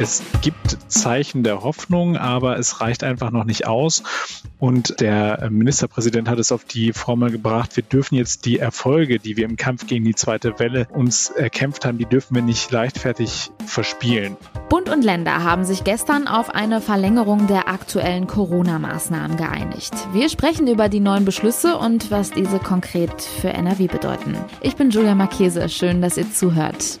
Es gibt Zeichen der Hoffnung, aber es reicht einfach noch nicht aus. Und der Ministerpräsident hat es auf die Formel gebracht, wir dürfen jetzt die Erfolge, die wir im Kampf gegen die zweite Welle uns erkämpft haben, die dürfen wir nicht leichtfertig verspielen. Bund und Länder haben sich gestern auf eine Verlängerung der aktuellen Corona-Maßnahmen geeinigt. Wir sprechen über die neuen Beschlüsse und was diese konkret für NRW bedeuten. Ich bin Julia Marchese, schön, dass ihr zuhört.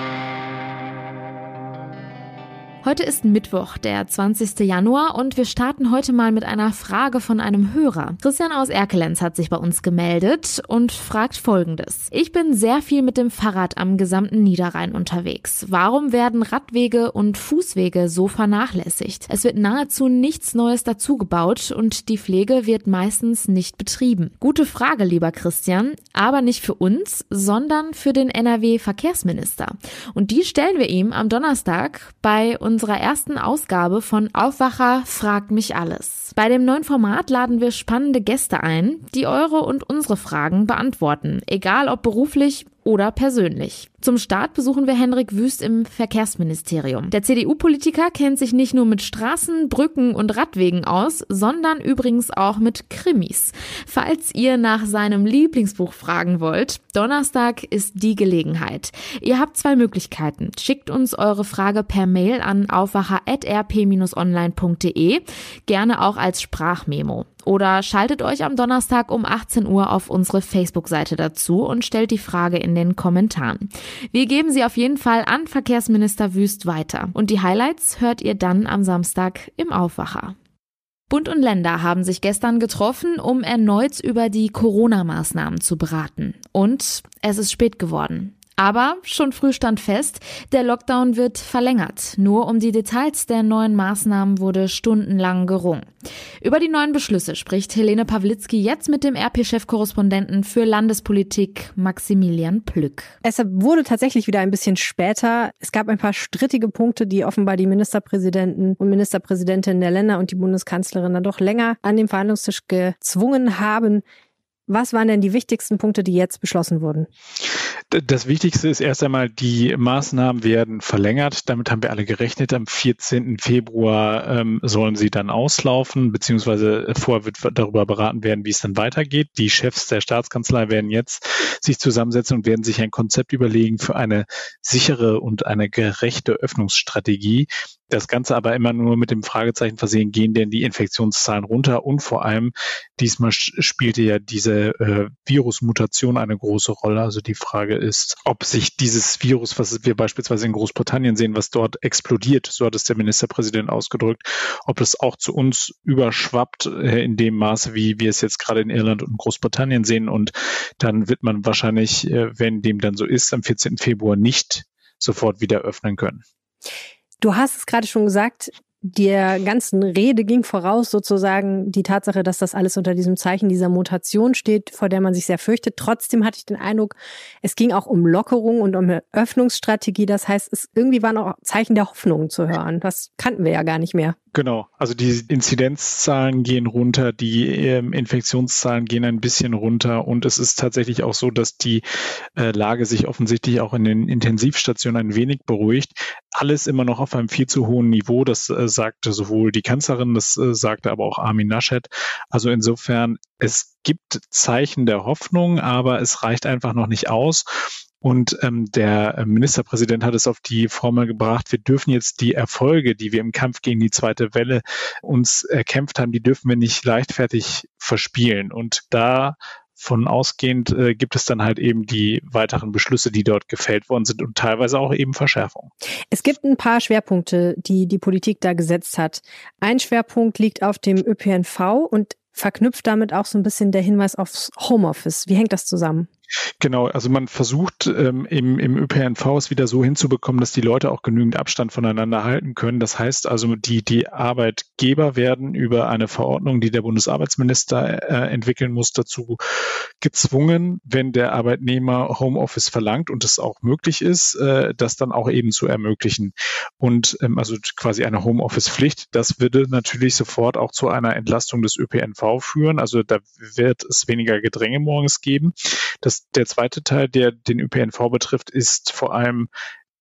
Heute ist Mittwoch, der 20. Januar und wir starten heute mal mit einer Frage von einem Hörer. Christian aus Erkelenz hat sich bei uns gemeldet und fragt folgendes. Ich bin sehr viel mit dem Fahrrad am gesamten Niederrhein unterwegs. Warum werden Radwege und Fußwege so vernachlässigt? Es wird nahezu nichts Neues dazugebaut und die Pflege wird meistens nicht betrieben. Gute Frage, lieber Christian, aber nicht für uns, sondern für den NRW-Verkehrsminister. Und die stellen wir ihm am Donnerstag bei uns unserer ersten Ausgabe von Aufwacher fragt mich alles. Bei dem neuen Format laden wir spannende Gäste ein, die eure und unsere Fragen beantworten, egal ob beruflich oder persönlich. Zum Start besuchen wir Henrik Wüst im Verkehrsministerium. Der CDU-Politiker kennt sich nicht nur mit Straßen, Brücken und Radwegen aus, sondern übrigens auch mit Krimis. Falls ihr nach seinem Lieblingsbuch fragen wollt, Donnerstag ist die Gelegenheit. Ihr habt zwei Möglichkeiten. Schickt uns eure Frage per Mail an aufwacher.rp-online.de, gerne auch als Sprachmemo. Oder schaltet euch am Donnerstag um 18 Uhr auf unsere Facebook-Seite dazu und stellt die Frage in den Kommentaren. Wir geben sie auf jeden Fall an Verkehrsminister Wüst weiter. Und die Highlights hört ihr dann am Samstag im Aufwacher. Bund und Länder haben sich gestern getroffen, um erneut über die Corona-Maßnahmen zu beraten. Und es ist spät geworden. Aber schon früh stand fest, der Lockdown wird verlängert. Nur um die Details der neuen Maßnahmen wurde stundenlang gerungen. Über die neuen Beschlüsse spricht Helene Pawlitzki jetzt mit dem RP-Chefkorrespondenten für Landespolitik Maximilian Plück. Es wurde tatsächlich wieder ein bisschen später. Es gab ein paar strittige Punkte, die offenbar die Ministerpräsidenten und Ministerpräsidentinnen der Länder und die Bundeskanzlerin dann doch länger an den Verhandlungstisch gezwungen haben. Was waren denn die wichtigsten Punkte, die jetzt beschlossen wurden? Das Wichtigste ist erst einmal, die Maßnahmen werden verlängert. Damit haben wir alle gerechnet. Am 14. Februar ähm, sollen sie dann auslaufen, beziehungsweise vorher wird darüber beraten werden, wie es dann weitergeht. Die Chefs der Staatskanzlei werden jetzt sich zusammensetzen und werden sich ein Konzept überlegen für eine sichere und eine gerechte Öffnungsstrategie. Das Ganze aber immer nur mit dem Fragezeichen versehen, gehen denn die Infektionszahlen runter? Und vor allem, diesmal spielte ja diese äh, Virusmutation eine große Rolle. Also die Frage ist, ob sich dieses Virus, was wir beispielsweise in Großbritannien sehen, was dort explodiert, so hat es der Ministerpräsident ausgedrückt, ob das auch zu uns überschwappt äh, in dem Maße, wie wir es jetzt gerade in Irland und Großbritannien sehen. Und dann wird man wahrscheinlich, äh, wenn dem dann so ist, am 14. Februar nicht sofort wieder öffnen können. Du hast es gerade schon gesagt, der ganzen Rede ging voraus sozusagen die Tatsache, dass das alles unter diesem Zeichen dieser Mutation steht, vor der man sich sehr fürchtet. Trotzdem hatte ich den Eindruck, es ging auch um Lockerung und um eine Öffnungsstrategie. Das heißt, es irgendwie waren auch Zeichen der Hoffnung zu hören. Das kannten wir ja gar nicht mehr. Genau, also die Inzidenzzahlen gehen runter, die ähm, Infektionszahlen gehen ein bisschen runter und es ist tatsächlich auch so, dass die äh, Lage sich offensichtlich auch in den Intensivstationen ein wenig beruhigt. Alles immer noch auf einem viel zu hohen Niveau, das äh, sagte sowohl die Kanzlerin, das äh, sagte aber auch Armin Naschet. Also insofern, es gibt Zeichen der Hoffnung, aber es reicht einfach noch nicht aus. Und ähm, der äh, Ministerpräsident hat es auf die Formel gebracht, wir dürfen jetzt die Erfolge, die wir im Kampf gegen die zweite Welle uns erkämpft haben, die dürfen wir nicht leichtfertig verspielen. Und da von ausgehend äh, gibt es dann halt eben die weiteren Beschlüsse, die dort gefällt worden sind und teilweise auch eben Verschärfungen. Es gibt ein paar Schwerpunkte, die die Politik da gesetzt hat. Ein Schwerpunkt liegt auf dem ÖPNV und verknüpft damit auch so ein bisschen der Hinweis aufs Homeoffice. Wie hängt das zusammen? Genau, also man versucht ähm, im, im ÖPNV es wieder so hinzubekommen, dass die Leute auch genügend Abstand voneinander halten können. Das heißt also, die, die Arbeitgeber werden über eine Verordnung, die der Bundesarbeitsminister äh, entwickeln muss, dazu gezwungen, wenn der Arbeitnehmer Homeoffice verlangt und es auch möglich ist, äh, das dann auch eben zu ermöglichen. Und ähm, also quasi eine Homeoffice-Pflicht, das würde natürlich sofort auch zu einer Entlastung des ÖPNV führen. Also da wird es weniger Gedränge morgens geben. Das der zweite Teil, der den ÖPNV betrifft, ist vor allem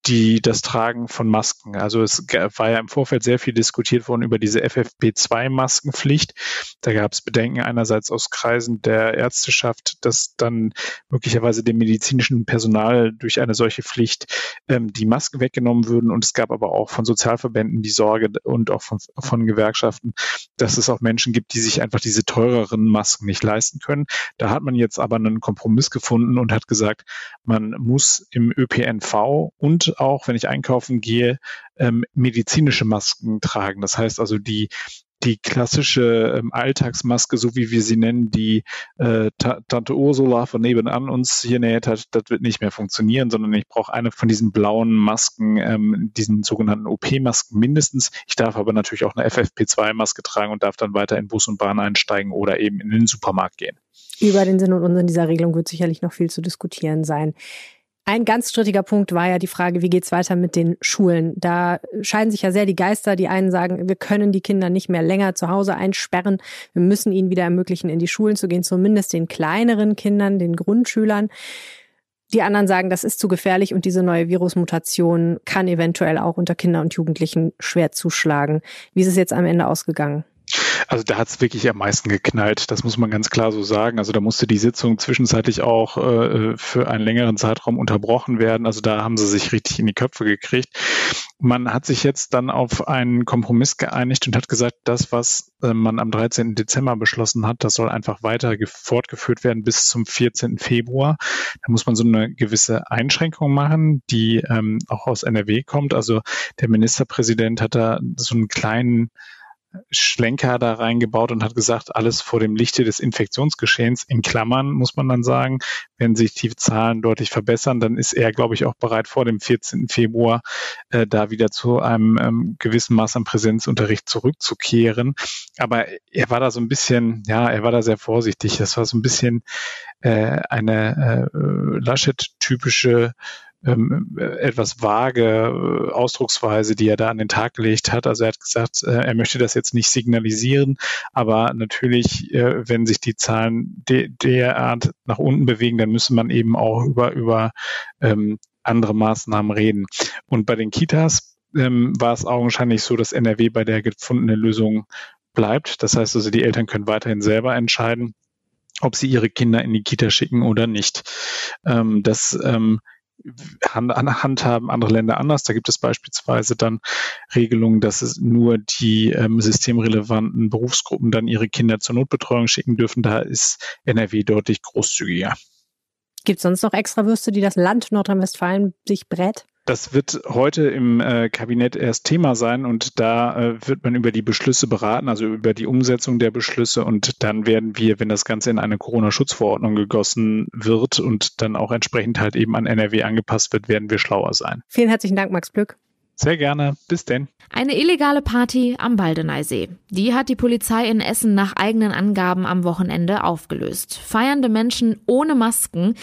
die das Tragen von Masken. Also es war ja im Vorfeld sehr viel diskutiert worden über diese FFP2-Maskenpflicht. Da gab es Bedenken einerseits aus Kreisen der Ärzteschaft, dass dann möglicherweise dem medizinischen Personal durch eine solche Pflicht ähm, die Masken weggenommen würden. Und es gab aber auch von Sozialverbänden die Sorge und auch von, von Gewerkschaften, dass es auch Menschen gibt, die sich einfach diese teureren Masken nicht leisten können. Da hat man jetzt aber einen Kompromiss gefunden und hat gesagt, man muss im ÖPNV und auch, wenn ich einkaufen gehe, ähm, medizinische Masken tragen. Das heißt also die die klassische ähm, Alltagsmaske, so wie wir sie nennen, die äh, Tante Ursula von nebenan uns hier näht hat, das wird nicht mehr funktionieren, sondern ich brauche eine von diesen blauen Masken, ähm, diesen sogenannten OP-Masken mindestens. Ich darf aber natürlich auch eine FFP2-Maske tragen und darf dann weiter in Bus und Bahn einsteigen oder eben in den Supermarkt gehen. Über den Sinn und Unsinn dieser Regelung wird sicherlich noch viel zu diskutieren sein. Ein ganz strittiger Punkt war ja die Frage, wie geht's weiter mit den Schulen? Da scheiden sich ja sehr die Geister. Die einen sagen, wir können die Kinder nicht mehr länger zu Hause einsperren. Wir müssen ihnen wieder ermöglichen, in die Schulen zu gehen, zumindest den kleineren Kindern, den Grundschülern. Die anderen sagen, das ist zu gefährlich und diese neue Virusmutation kann eventuell auch unter Kindern und Jugendlichen schwer zuschlagen. Wie ist es jetzt am Ende ausgegangen? Also da hat es wirklich am meisten geknallt, das muss man ganz klar so sagen. Also da musste die Sitzung zwischenzeitlich auch äh, für einen längeren Zeitraum unterbrochen werden. Also da haben sie sich richtig in die Köpfe gekriegt. Man hat sich jetzt dann auf einen Kompromiss geeinigt und hat gesagt, das, was äh, man am 13. Dezember beschlossen hat, das soll einfach weiter fortgeführt werden bis zum 14. Februar. Da muss man so eine gewisse Einschränkung machen, die ähm, auch aus NRW kommt. Also der Ministerpräsident hat da so einen kleinen Schlenker da reingebaut und hat gesagt, alles vor dem Lichte des Infektionsgeschehens in Klammern, muss man dann sagen. Wenn sich die Zahlen deutlich verbessern, dann ist er, glaube ich, auch bereit, vor dem 14. Februar äh, da wieder zu einem ähm, gewissen Maß an Präsenzunterricht zurückzukehren. Aber er war da so ein bisschen, ja, er war da sehr vorsichtig. Das war so ein bisschen äh, eine äh, Laschet-typische ähm, etwas vage äh, Ausdrucksweise, die er da an den Tag gelegt hat. Also er hat gesagt, äh, er möchte das jetzt nicht signalisieren, aber natürlich, äh, wenn sich die Zahlen de derart nach unten bewegen, dann müsste man eben auch über, über ähm, andere Maßnahmen reden. Und bei den Kitas ähm, war es augenscheinlich so, dass NRW bei der gefundenen Lösung bleibt. Das heißt also, die Eltern können weiterhin selber entscheiden, ob sie ihre Kinder in die Kita schicken oder nicht. Ähm, das ähm, handhaben andere Länder anders. Da gibt es beispielsweise dann Regelungen, dass es nur die ähm, systemrelevanten Berufsgruppen dann ihre Kinder zur Notbetreuung schicken dürfen. Da ist NRW deutlich großzügiger. Gibt es sonst noch extra Würste, die das Land Nordrhein-Westfalen sich brät? Das wird heute im äh, Kabinett erst Thema sein und da äh, wird man über die Beschlüsse beraten, also über die Umsetzung der Beschlüsse und dann werden wir, wenn das Ganze in eine Corona-Schutzverordnung gegossen wird und dann auch entsprechend halt eben an NRW angepasst wird, werden wir schlauer sein. Vielen herzlichen Dank, Max Plück. Sehr gerne. Bis denn. Eine illegale Party am Baldeneysee. Die hat die Polizei in Essen nach eigenen Angaben am Wochenende aufgelöst. Feiernde Menschen ohne Masken.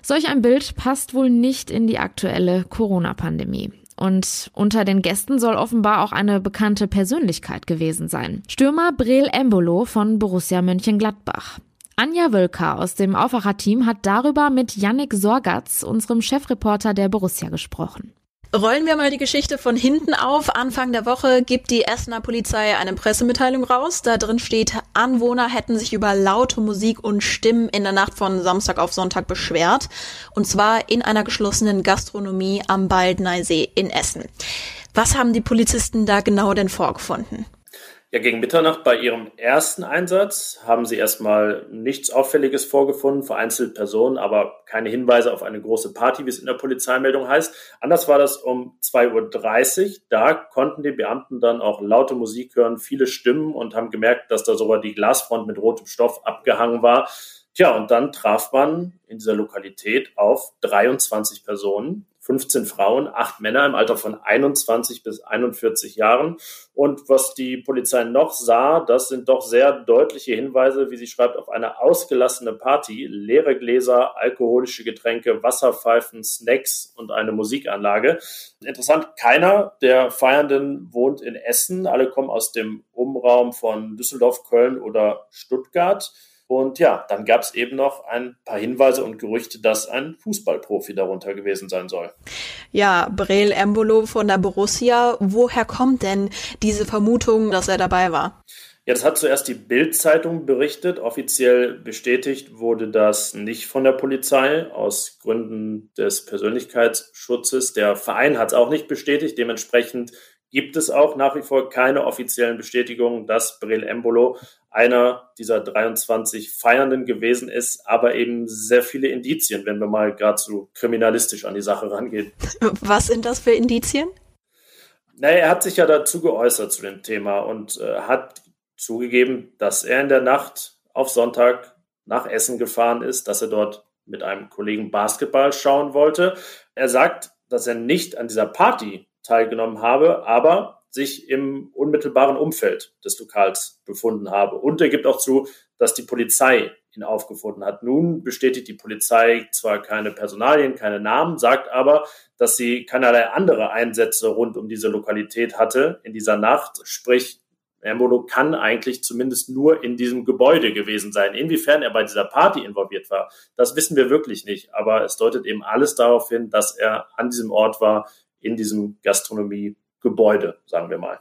Solch ein Bild passt wohl nicht in die aktuelle Corona-Pandemie. Und unter den Gästen soll offenbar auch eine bekannte Persönlichkeit gewesen sein. Stürmer Breel Embolo von Borussia Mönchengladbach. Anja Wölker aus dem Aufwacher-Team hat darüber mit Yannick Sorgatz, unserem Chefreporter der Borussia, gesprochen. Rollen wir mal die Geschichte von hinten auf. Anfang der Woche gibt die Essener Polizei eine Pressemitteilung raus. Da drin steht, Anwohner hätten sich über laute Musik und Stimmen in der Nacht von Samstag auf Sonntag beschwert. Und zwar in einer geschlossenen Gastronomie am Baldneisee in Essen. Was haben die Polizisten da genau denn vorgefunden? Ja, gegen Mitternacht bei ihrem ersten Einsatz haben sie erstmal nichts Auffälliges vorgefunden, vereinzelt Personen, aber keine Hinweise auf eine große Party, wie es in der Polizeimeldung heißt. Anders war das um 2.30 Uhr. Da konnten die Beamten dann auch laute Musik hören, viele Stimmen und haben gemerkt, dass da sogar die Glasfront mit rotem Stoff abgehangen war. Tja, und dann traf man in dieser Lokalität auf 23 Personen, 15 Frauen, 8 Männer im Alter von 21 bis 41 Jahren. Und was die Polizei noch sah, das sind doch sehr deutliche Hinweise, wie sie schreibt, auf eine ausgelassene Party, leere Gläser, alkoholische Getränke, Wasserpfeifen, Snacks und eine Musikanlage. Interessant, keiner der Feiernden wohnt in Essen. Alle kommen aus dem Umraum von Düsseldorf, Köln oder Stuttgart. Und ja, dann gab es eben noch ein paar Hinweise und Gerüchte, dass ein Fußballprofi darunter gewesen sein soll. Ja, Breel Embolo von der Borussia. Woher kommt denn diese Vermutung, dass er dabei war? Ja, das hat zuerst die Bild-Zeitung berichtet. Offiziell bestätigt wurde das nicht von der Polizei aus Gründen des Persönlichkeitsschutzes. Der Verein hat es auch nicht bestätigt. Dementsprechend gibt es auch nach wie vor keine offiziellen Bestätigungen, dass Brel Embolo einer dieser 23 Feiernden gewesen ist, aber eben sehr viele Indizien, wenn wir mal gerade so kriminalistisch an die Sache rangehen. Was sind das für Indizien? Naja, er hat sich ja dazu geäußert zu dem Thema und äh, hat zugegeben, dass er in der Nacht auf Sonntag nach Essen gefahren ist, dass er dort mit einem Kollegen Basketball schauen wollte. Er sagt, dass er nicht an dieser Party teilgenommen habe, aber sich im unmittelbaren Umfeld des Lokals befunden habe. Und er gibt auch zu, dass die Polizei ihn aufgefunden hat. Nun bestätigt die Polizei zwar keine Personalien, keine Namen, sagt aber, dass sie keinerlei andere Einsätze rund um diese Lokalität hatte in dieser Nacht. Sprich, Embolo kann eigentlich zumindest nur in diesem Gebäude gewesen sein. Inwiefern er bei dieser Party involviert war, das wissen wir wirklich nicht. Aber es deutet eben alles darauf hin, dass er an diesem Ort war, in diesem Gastronomiegebäude, sagen wir mal.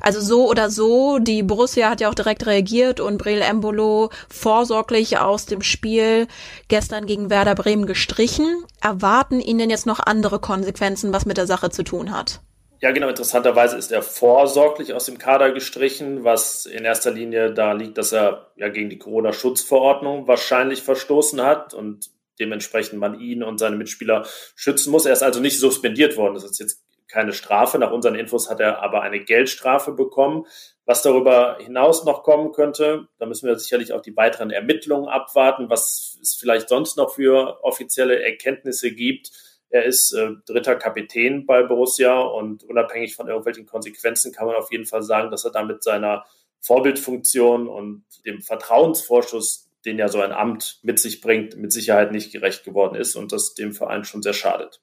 Also so oder so, die Borussia hat ja auch direkt reagiert und Breel Embolo vorsorglich aus dem Spiel gestern gegen Werder Bremen gestrichen. Erwarten ihn denn jetzt noch andere Konsequenzen, was mit der Sache zu tun hat? Ja, genau. Interessanterweise ist er vorsorglich aus dem Kader gestrichen, was in erster Linie da liegt, dass er ja gegen die Corona-Schutzverordnung wahrscheinlich verstoßen hat und dementsprechend man ihn und seine Mitspieler schützen muss. Er ist also nicht suspendiert worden. Das ist jetzt keine Strafe. Nach unseren Infos hat er aber eine Geldstrafe bekommen. Was darüber hinaus noch kommen könnte, da müssen wir sicherlich auch die weiteren Ermittlungen abwarten, was es vielleicht sonst noch für offizielle Erkenntnisse gibt er ist äh, dritter Kapitän bei Borussia und unabhängig von irgendwelchen Konsequenzen kann man auf jeden Fall sagen, dass er damit seiner Vorbildfunktion und dem Vertrauensvorschuss, den ja so ein Amt mit sich bringt, mit Sicherheit nicht gerecht geworden ist und das dem Verein schon sehr schadet.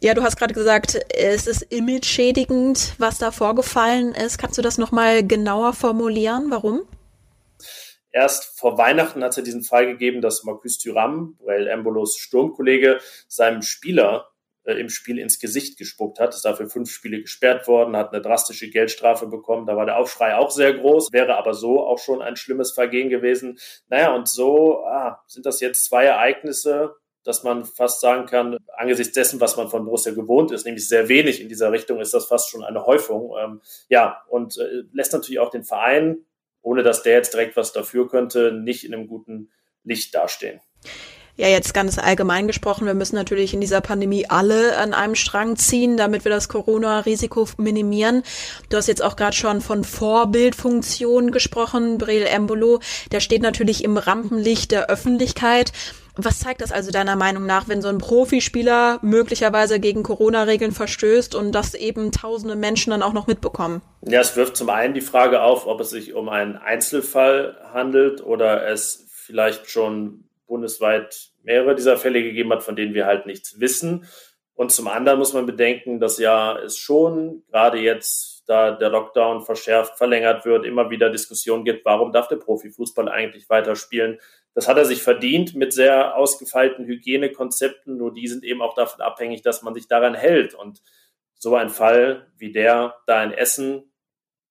Ja, du hast gerade gesagt, es ist image-schädigend, was da vorgefallen ist. Kannst du das nochmal genauer formulieren? Warum? Erst vor Weihnachten hat es ja diesen Fall gegeben, dass Marcus Thuram, Brel Embolos Sturmkollege, seinem Spieler äh, im Spiel ins Gesicht gespuckt hat. Ist dafür fünf Spiele gesperrt worden, hat eine drastische Geldstrafe bekommen. Da war der Aufschrei auch sehr groß, wäre aber so auch schon ein schlimmes Vergehen gewesen. Naja, und so ah, sind das jetzt zwei Ereignisse, dass man fast sagen kann, angesichts dessen, was man von Borussia gewohnt ist, nämlich sehr wenig in dieser Richtung, ist das fast schon eine Häufung. Ähm, ja, und äh, lässt natürlich auch den Verein ohne dass der jetzt direkt was dafür könnte, nicht in einem guten Licht dastehen. Ja, jetzt ganz allgemein gesprochen, wir müssen natürlich in dieser Pandemie alle an einem Strang ziehen, damit wir das Corona-Risiko minimieren. Du hast jetzt auch gerade schon von Vorbildfunktion gesprochen, Breel Embolo. Der steht natürlich im Rampenlicht der Öffentlichkeit. Was zeigt das also deiner Meinung nach, wenn so ein Profispieler möglicherweise gegen Corona-Regeln verstößt und das eben tausende Menschen dann auch noch mitbekommen? Ja, es wirft zum einen die Frage auf, ob es sich um einen Einzelfall handelt oder es vielleicht schon bundesweit mehrere dieser Fälle gegeben hat, von denen wir halt nichts wissen. Und zum anderen muss man bedenken, dass ja es schon gerade jetzt, da der Lockdown verschärft, verlängert wird, immer wieder Diskussionen gibt, warum darf der Profifußball eigentlich weiterspielen? Das hat er sich verdient mit sehr ausgefeilten Hygienekonzepten, nur die sind eben auch davon abhängig, dass man sich daran hält. Und so ein Fall wie der da in Essen,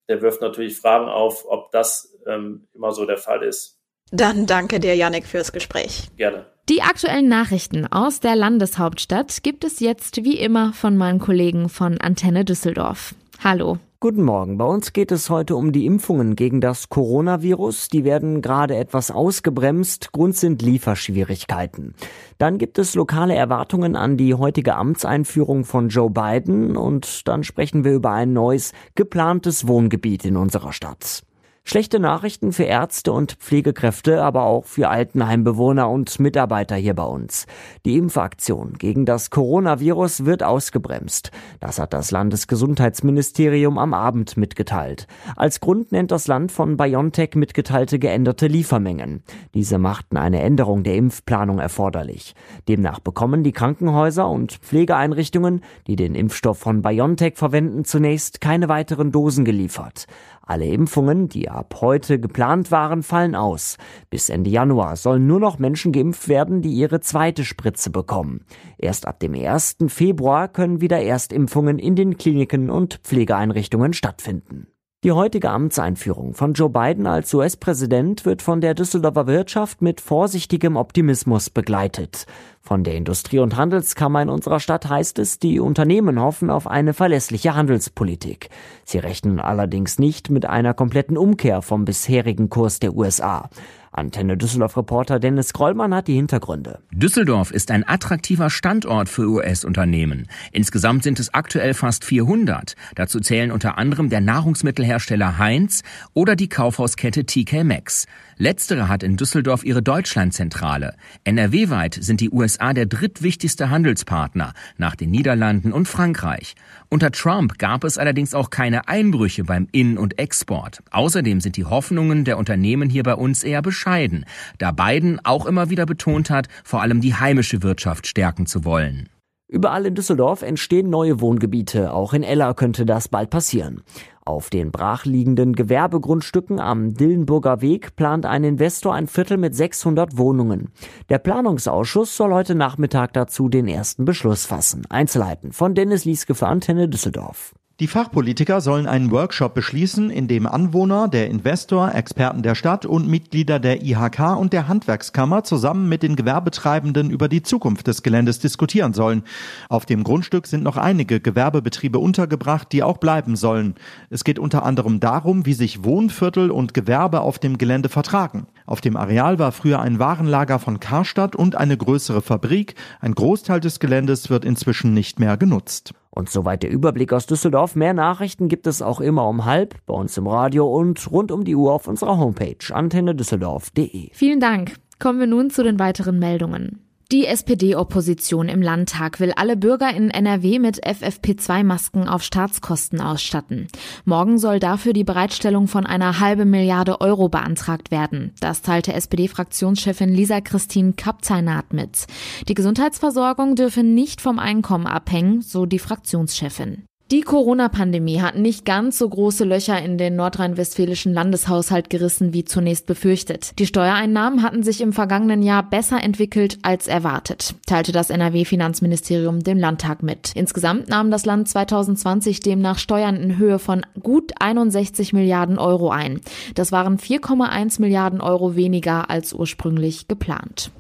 der wirft natürlich Fragen auf, ob das ähm, immer so der Fall ist. Dann danke dir, Janik, fürs Gespräch. Gerne. Die aktuellen Nachrichten aus der Landeshauptstadt gibt es jetzt wie immer von meinen Kollegen von Antenne Düsseldorf. Hallo. Guten Morgen. Bei uns geht es heute um die Impfungen gegen das Coronavirus. Die werden gerade etwas ausgebremst. Grund sind Lieferschwierigkeiten. Dann gibt es lokale Erwartungen an die heutige Amtseinführung von Joe Biden und dann sprechen wir über ein neues geplantes Wohngebiet in unserer Stadt. Schlechte Nachrichten für Ärzte und Pflegekräfte, aber auch für Altenheimbewohner und Mitarbeiter hier bei uns. Die Impfaktion gegen das Coronavirus wird ausgebremst. Das hat das Landesgesundheitsministerium am Abend mitgeteilt. Als Grund nennt das Land von BioNTech mitgeteilte geänderte Liefermengen. Diese machten eine Änderung der Impfplanung erforderlich. Demnach bekommen die Krankenhäuser und Pflegeeinrichtungen, die den Impfstoff von BioNTech verwenden, zunächst keine weiteren Dosen geliefert. Alle Impfungen, die ab heute geplant waren, fallen aus. Bis Ende Januar sollen nur noch Menschen geimpft werden, die ihre zweite Spritze bekommen. Erst ab dem 1. Februar können wieder Erstimpfungen in den Kliniken und Pflegeeinrichtungen stattfinden. Die heutige Amtseinführung von Joe Biden als US-Präsident wird von der Düsseldorfer Wirtschaft mit vorsichtigem Optimismus begleitet. Von der Industrie- und Handelskammer in unserer Stadt heißt es, die Unternehmen hoffen auf eine verlässliche Handelspolitik. Sie rechnen allerdings nicht mit einer kompletten Umkehr vom bisherigen Kurs der USA. Antenne Düsseldorf-Reporter Dennis Krollmann hat die Hintergründe. Düsseldorf ist ein attraktiver Standort für US-Unternehmen. Insgesamt sind es aktuell fast 400. Dazu zählen unter anderem der Nahrungsmittelhersteller Heinz oder die Kaufhauskette TK Maxx. Letztere hat in Düsseldorf ihre Deutschlandzentrale. NRW-weit sind die USA der drittwichtigste Handelspartner nach den Niederlanden und Frankreich. Unter Trump gab es allerdings auch keine Einbrüche beim In- und Export. Außerdem sind die Hoffnungen der Unternehmen hier bei uns eher bescheiden, da Biden auch immer wieder betont hat, vor allem die heimische Wirtschaft stärken zu wollen. Überall in Düsseldorf entstehen neue Wohngebiete. Auch in Ella könnte das bald passieren. Auf den brachliegenden Gewerbegrundstücken am Dillenburger Weg plant ein Investor ein Viertel mit 600 Wohnungen. Der Planungsausschuss soll heute Nachmittag dazu den ersten Beschluss fassen. Einzelheiten von Dennis Lieske für Antenne Düsseldorf. Die Fachpolitiker sollen einen Workshop beschließen, in dem Anwohner, der Investor, Experten der Stadt und Mitglieder der IHK und der Handwerkskammer zusammen mit den Gewerbetreibenden über die Zukunft des Geländes diskutieren sollen. Auf dem Grundstück sind noch einige Gewerbebetriebe untergebracht, die auch bleiben sollen. Es geht unter anderem darum, wie sich Wohnviertel und Gewerbe auf dem Gelände vertragen. Auf dem Areal war früher ein Warenlager von Karstadt und eine größere Fabrik. Ein Großteil des Geländes wird inzwischen nicht mehr genutzt. Und soweit der Überblick aus Düsseldorf. Mehr Nachrichten gibt es auch immer um halb bei uns im Radio und rund um die Uhr auf unserer Homepage antennedüsseldorf.de. Vielen Dank. Kommen wir nun zu den weiteren Meldungen. Die SPD-Opposition im Landtag will alle Bürger in NRW mit FFP2-Masken auf Staatskosten ausstatten. Morgen soll dafür die Bereitstellung von einer halben Milliarde Euro beantragt werden. Das teilte SPD-Fraktionschefin Lisa Christine Kapzeinat mit. Die Gesundheitsversorgung dürfe nicht vom Einkommen abhängen, so die Fraktionschefin. Die Corona-Pandemie hat nicht ganz so große Löcher in den nordrhein-westfälischen Landeshaushalt gerissen wie zunächst befürchtet. Die Steuereinnahmen hatten sich im vergangenen Jahr besser entwickelt als erwartet, teilte das NRW-Finanzministerium dem Landtag mit. Insgesamt nahm das Land 2020 demnach Steuern in Höhe von gut 61 Milliarden Euro ein. Das waren 4,1 Milliarden Euro weniger als ursprünglich geplant.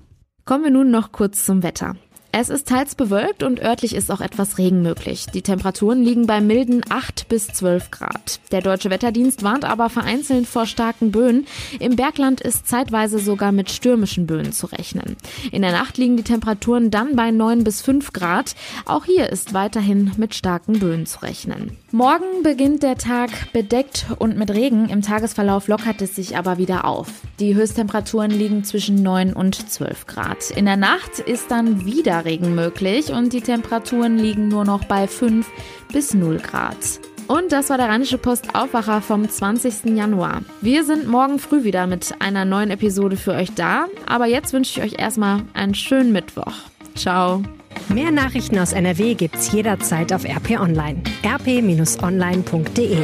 Kommen wir nun noch kurz zum Wetter. Es ist teils bewölkt und örtlich ist auch etwas Regen möglich. Die Temperaturen liegen bei milden 8 bis 12 Grad. Der Deutsche Wetterdienst warnt aber vereinzelt vor starken Böen. Im Bergland ist zeitweise sogar mit stürmischen Böen zu rechnen. In der Nacht liegen die Temperaturen dann bei 9 bis 5 Grad. Auch hier ist weiterhin mit starken Böen zu rechnen. Morgen beginnt der Tag bedeckt und mit Regen. Im Tagesverlauf lockert es sich aber wieder auf. Die Höchsttemperaturen liegen zwischen 9 und 12 Grad. In der Nacht ist dann wieder Regen möglich und die Temperaturen liegen nur noch bei 5 bis 0 Grad. Und das war der Rheinische Post Aufwacher vom 20. Januar. Wir sind morgen früh wieder mit einer neuen Episode für euch da. Aber jetzt wünsche ich euch erstmal einen schönen Mittwoch. Ciao. Mehr Nachrichten aus NRW gibt's jederzeit auf RP Online. rp-online.de